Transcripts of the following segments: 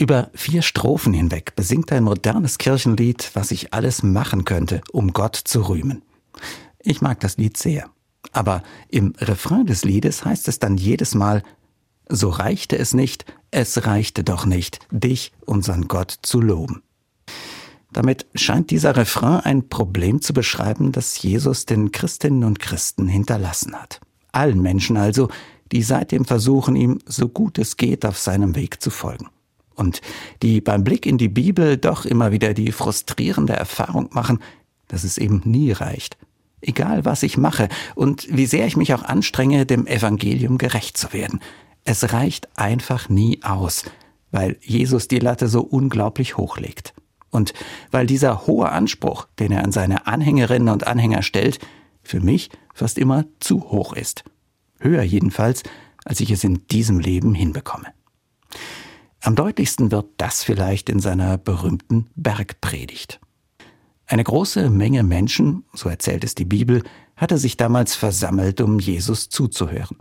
Über vier Strophen hinweg besingt ein modernes Kirchenlied, was ich alles machen könnte, um Gott zu rühmen. Ich mag das Lied sehr. Aber im Refrain des Liedes heißt es dann jedes Mal, so reichte es nicht, es reichte doch nicht, dich, unseren Gott, zu loben. Damit scheint dieser Refrain ein Problem zu beschreiben, das Jesus den Christinnen und Christen hinterlassen hat. Allen Menschen also, die seitdem versuchen, ihm so gut es geht auf seinem Weg zu folgen und die beim Blick in die Bibel doch immer wieder die frustrierende Erfahrung machen, dass es eben nie reicht. Egal was ich mache und wie sehr ich mich auch anstrenge, dem Evangelium gerecht zu werden. Es reicht einfach nie aus, weil Jesus die Latte so unglaublich hochlegt. Und weil dieser hohe Anspruch, den er an seine Anhängerinnen und Anhänger stellt, für mich fast immer zu hoch ist. Höher jedenfalls, als ich es in diesem Leben hinbekomme. Am deutlichsten wird das vielleicht in seiner berühmten Bergpredigt. Eine große Menge Menschen, so erzählt es die Bibel, hatte sich damals versammelt, um Jesus zuzuhören.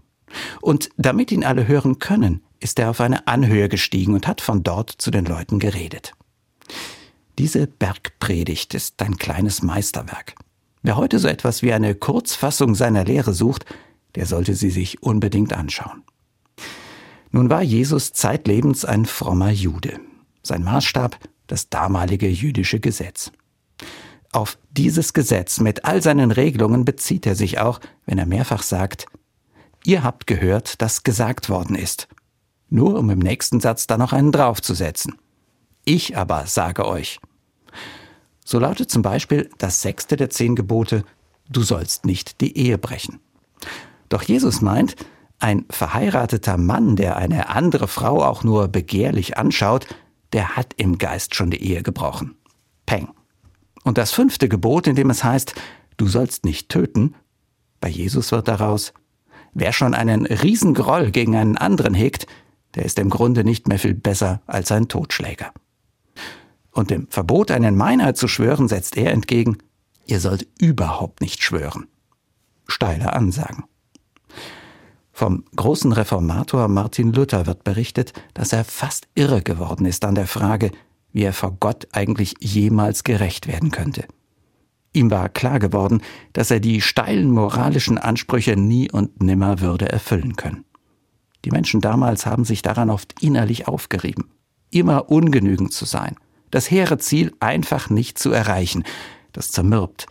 Und damit ihn alle hören können, ist er auf eine Anhöhe gestiegen und hat von dort zu den Leuten geredet. Diese Bergpredigt ist ein kleines Meisterwerk. Wer heute so etwas wie eine Kurzfassung seiner Lehre sucht, der sollte sie sich unbedingt anschauen. Nun war Jesus zeitlebens ein frommer Jude. Sein Maßstab das damalige jüdische Gesetz. Auf dieses Gesetz mit all seinen Regelungen bezieht er sich auch, wenn er mehrfach sagt, Ihr habt gehört, dass gesagt worden ist. Nur um im nächsten Satz da noch einen draufzusetzen. Ich aber sage euch. So lautet zum Beispiel das sechste der zehn Gebote, du sollst nicht die Ehe brechen. Doch Jesus meint, ein verheirateter Mann, der eine andere Frau auch nur begehrlich anschaut, der hat im Geist schon die Ehe gebrochen. Peng. Und das fünfte Gebot, in dem es heißt, du sollst nicht töten, bei Jesus wird daraus, wer schon einen Riesengroll gegen einen anderen hegt, der ist im Grunde nicht mehr viel besser als ein Totschläger. Und dem Verbot, einen Meinheit zu schwören, setzt er entgegen, ihr sollt überhaupt nicht schwören. Steile Ansagen. Vom großen Reformator Martin Luther wird berichtet, dass er fast irre geworden ist an der Frage, wie er vor Gott eigentlich jemals gerecht werden könnte. Ihm war klar geworden, dass er die steilen moralischen Ansprüche nie und nimmer würde erfüllen können. Die Menschen damals haben sich daran oft innerlich aufgerieben, immer ungenügend zu sein, das hehre Ziel einfach nicht zu erreichen, das zermürbt,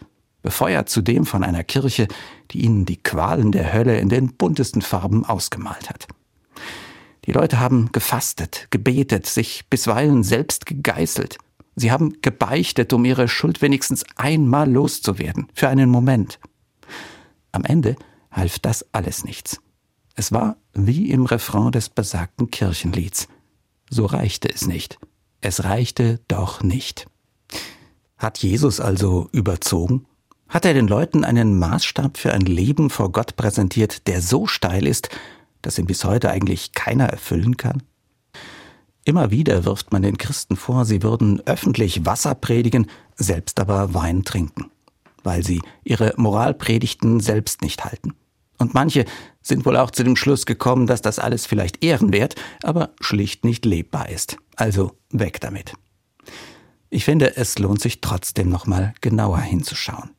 befeuert zudem von einer Kirche, die ihnen die Qualen der Hölle in den buntesten Farben ausgemalt hat. Die Leute haben gefastet, gebetet, sich bisweilen selbst gegeißelt. Sie haben gebeichtet, um ihre Schuld wenigstens einmal loszuwerden, für einen Moment. Am Ende half das alles nichts. Es war wie im Refrain des besagten Kirchenlieds. So reichte es nicht. Es reichte doch nicht. Hat Jesus also überzogen? Hat er den Leuten einen Maßstab für ein Leben vor Gott präsentiert, der so steil ist, dass ihn bis heute eigentlich keiner erfüllen kann? Immer wieder wirft man den Christen vor, sie würden öffentlich Wasser predigen, selbst aber Wein trinken, weil sie ihre Moralpredigten selbst nicht halten. Und manche sind wohl auch zu dem Schluss gekommen, dass das alles vielleicht ehrenwert, aber schlicht nicht lebbar ist. Also weg damit. Ich finde, es lohnt sich trotzdem nochmal genauer hinzuschauen.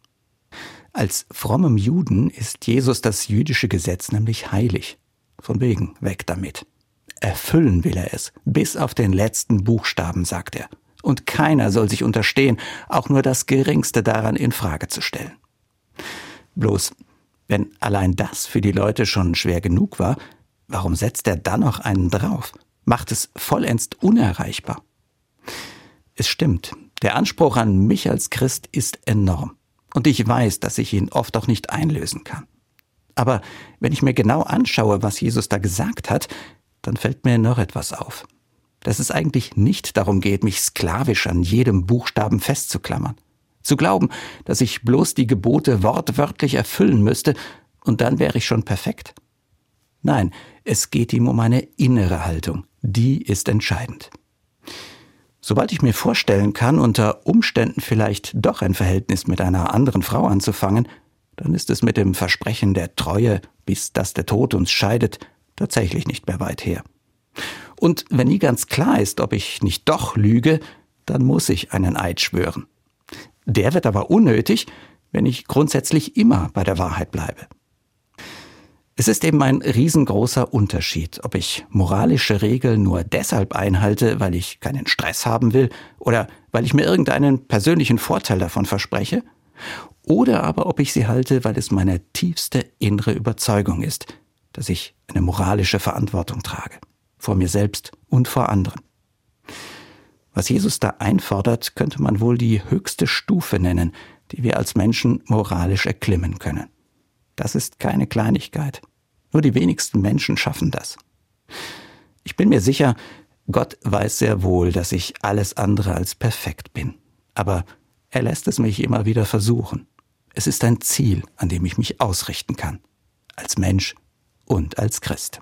Als frommem Juden ist Jesus das jüdische Gesetz nämlich heilig. Von wegen, weg damit. Erfüllen will er es, bis auf den letzten Buchstaben, sagt er. Und keiner soll sich unterstehen, auch nur das geringste daran in Frage zu stellen. Bloß, wenn allein das für die Leute schon schwer genug war, warum setzt er dann noch einen drauf? Macht es vollends unerreichbar. Es stimmt, der Anspruch an mich als Christ ist enorm. Und ich weiß, dass ich ihn oft auch nicht einlösen kann. Aber wenn ich mir genau anschaue, was Jesus da gesagt hat, dann fällt mir noch etwas auf. Dass es eigentlich nicht darum geht, mich sklavisch an jedem Buchstaben festzuklammern. Zu glauben, dass ich bloß die Gebote wortwörtlich erfüllen müsste, und dann wäre ich schon perfekt. Nein, es geht ihm um eine innere Haltung. Die ist entscheidend. Sobald ich mir vorstellen kann, unter Umständen vielleicht doch ein Verhältnis mit einer anderen Frau anzufangen, dann ist es mit dem Versprechen der Treue, bis dass der Tod uns scheidet, tatsächlich nicht mehr weit her. Und wenn nie ganz klar ist, ob ich nicht doch lüge, dann muss ich einen Eid schwören. Der wird aber unnötig, wenn ich grundsätzlich immer bei der Wahrheit bleibe. Es ist eben ein riesengroßer Unterschied, ob ich moralische Regeln nur deshalb einhalte, weil ich keinen Stress haben will oder weil ich mir irgendeinen persönlichen Vorteil davon verspreche, oder aber ob ich sie halte, weil es meine tiefste innere Überzeugung ist, dass ich eine moralische Verantwortung trage, vor mir selbst und vor anderen. Was Jesus da einfordert, könnte man wohl die höchste Stufe nennen, die wir als Menschen moralisch erklimmen können. Das ist keine Kleinigkeit. Nur die wenigsten Menschen schaffen das. Ich bin mir sicher, Gott weiß sehr wohl, dass ich alles andere als perfekt bin. Aber er lässt es mich immer wieder versuchen. Es ist ein Ziel, an dem ich mich ausrichten kann. Als Mensch und als Christ.